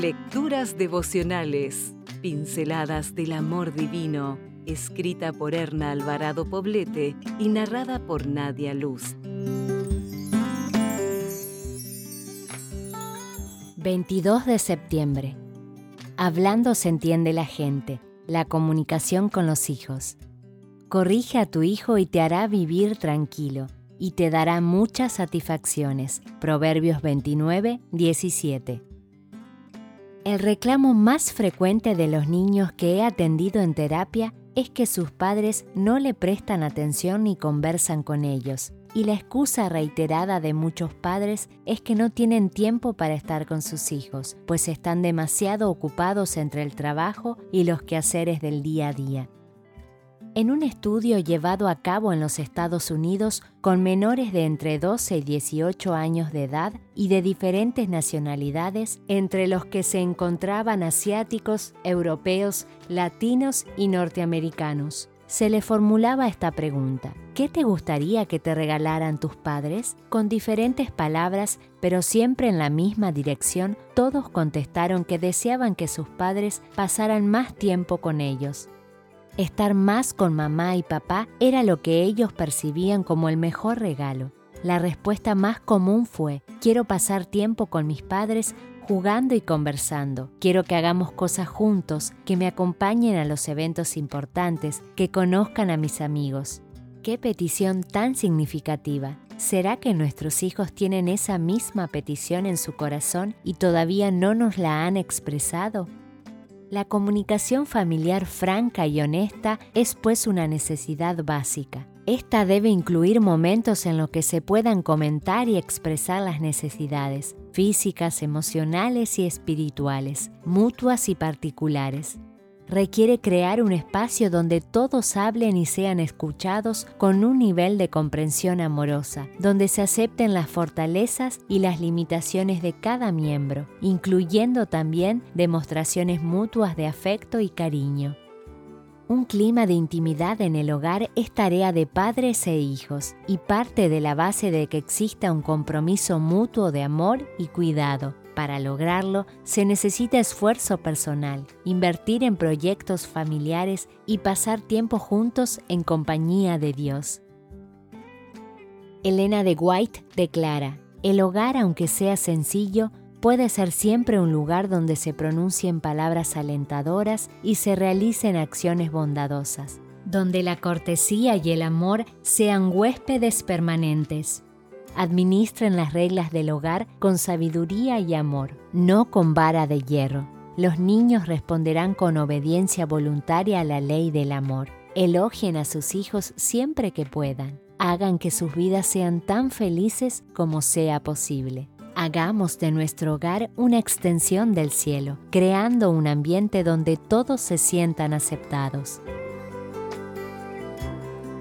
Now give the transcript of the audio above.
Lecturas devocionales, pinceladas del amor divino, escrita por Erna Alvarado Poblete y narrada por Nadia Luz. 22 de septiembre. Hablando se entiende la gente, la comunicación con los hijos. Corrige a tu hijo y te hará vivir tranquilo y te dará muchas satisfacciones. Proverbios 29, 17. El reclamo más frecuente de los niños que he atendido en terapia es que sus padres no le prestan atención ni conversan con ellos. Y la excusa reiterada de muchos padres es que no tienen tiempo para estar con sus hijos, pues están demasiado ocupados entre el trabajo y los quehaceres del día a día. En un estudio llevado a cabo en los Estados Unidos con menores de entre 12 y 18 años de edad y de diferentes nacionalidades, entre los que se encontraban asiáticos, europeos, latinos y norteamericanos, se le formulaba esta pregunta. ¿Qué te gustaría que te regalaran tus padres? Con diferentes palabras, pero siempre en la misma dirección, todos contestaron que deseaban que sus padres pasaran más tiempo con ellos Estar más con mamá y papá era lo que ellos percibían como el mejor regalo. La respuesta más común fue, quiero pasar tiempo con mis padres jugando y conversando. Quiero que hagamos cosas juntos, que me acompañen a los eventos importantes, que conozcan a mis amigos. Qué petición tan significativa. ¿Será que nuestros hijos tienen esa misma petición en su corazón y todavía no nos la han expresado? La comunicación familiar franca y honesta es pues una necesidad básica. Esta debe incluir momentos en los que se puedan comentar y expresar las necesidades físicas, emocionales y espirituales, mutuas y particulares requiere crear un espacio donde todos hablen y sean escuchados con un nivel de comprensión amorosa, donde se acepten las fortalezas y las limitaciones de cada miembro, incluyendo también demostraciones mutuas de afecto y cariño. Un clima de intimidad en el hogar es tarea de padres e hijos y parte de la base de que exista un compromiso mutuo de amor y cuidado. Para lograrlo se necesita esfuerzo personal, invertir en proyectos familiares y pasar tiempo juntos en compañía de Dios. Elena de White declara, el hogar, aunque sea sencillo, puede ser siempre un lugar donde se pronuncien palabras alentadoras y se realicen acciones bondadosas, donde la cortesía y el amor sean huéspedes permanentes. Administren las reglas del hogar con sabiduría y amor, no con vara de hierro. Los niños responderán con obediencia voluntaria a la ley del amor. Elogien a sus hijos siempre que puedan. Hagan que sus vidas sean tan felices como sea posible. Hagamos de nuestro hogar una extensión del cielo, creando un ambiente donde todos se sientan aceptados.